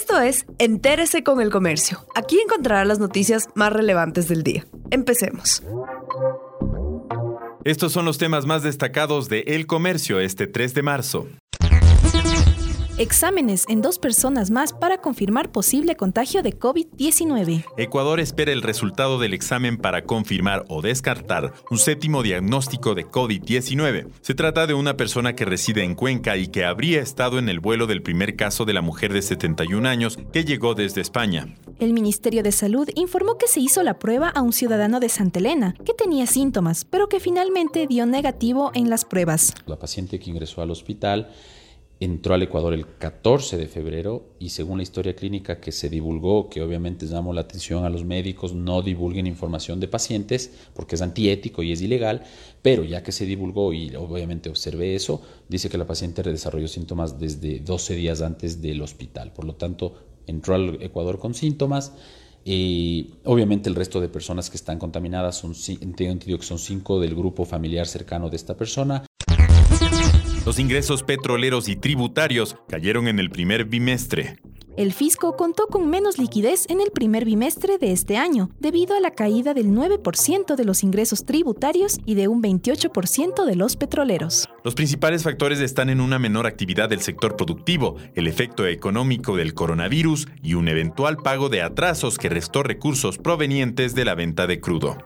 Esto es Entérese con el Comercio. Aquí encontrará las noticias más relevantes del día. Empecemos. Estos son los temas más destacados de El Comercio este 3 de marzo. Exámenes en dos personas más para confirmar posible contagio de COVID-19. Ecuador espera el resultado del examen para confirmar o descartar un séptimo diagnóstico de COVID-19. Se trata de una persona que reside en Cuenca y que habría estado en el vuelo del primer caso de la mujer de 71 años que llegó desde España. El Ministerio de Salud informó que se hizo la prueba a un ciudadano de Santa Elena que tenía síntomas, pero que finalmente dio negativo en las pruebas. La paciente que ingresó al hospital entró al Ecuador el 14 de febrero y según la historia clínica que se divulgó, que obviamente llamó la atención a los médicos, no divulguen información de pacientes porque es antiético y es ilegal, pero ya que se divulgó y obviamente observé eso, dice que la paciente desarrolló síntomas desde 12 días antes del hospital. Por lo tanto, entró al Ecuador con síntomas. Y obviamente el resto de personas que están contaminadas son, que son cinco del grupo familiar cercano de esta persona. Los ingresos petroleros y tributarios cayeron en el primer bimestre. El fisco contó con menos liquidez en el primer bimestre de este año, debido a la caída del 9% de los ingresos tributarios y de un 28% de los petroleros. Los principales factores están en una menor actividad del sector productivo, el efecto económico del coronavirus y un eventual pago de atrasos que restó recursos provenientes de la venta de crudo.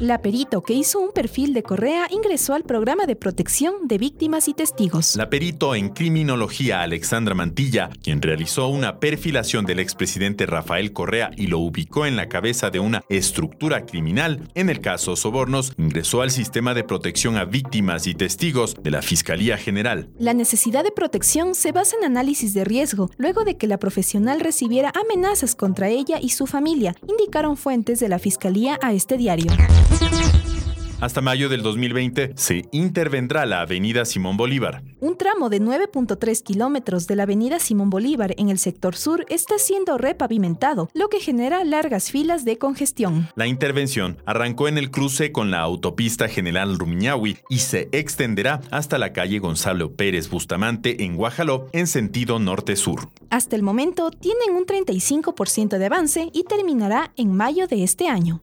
La perito que hizo un perfil de Correa ingresó al programa de protección de víctimas y testigos. La perito en criminología Alexandra Mantilla, quien realizó una perfilación del expresidente Rafael Correa y lo ubicó en la cabeza de una estructura criminal, en el caso Sobornos, ingresó al sistema de protección a víctimas y testigos de la Fiscalía General. La necesidad de protección se basa en análisis de riesgo, luego de que la profesional recibiera amenazas contra ella y su familia, indicaron fuentes de la Fiscalía a este diario. Hasta mayo del 2020 se intervendrá la Avenida Simón Bolívar. Un tramo de 9.3 kilómetros de la Avenida Simón Bolívar en el sector sur está siendo repavimentado, lo que genera largas filas de congestión. La intervención arrancó en el cruce con la autopista General Rumiñahui y se extenderá hasta la calle Gonzalo Pérez Bustamante en Guajaló en sentido norte-sur. Hasta el momento tienen un 35% de avance y terminará en mayo de este año.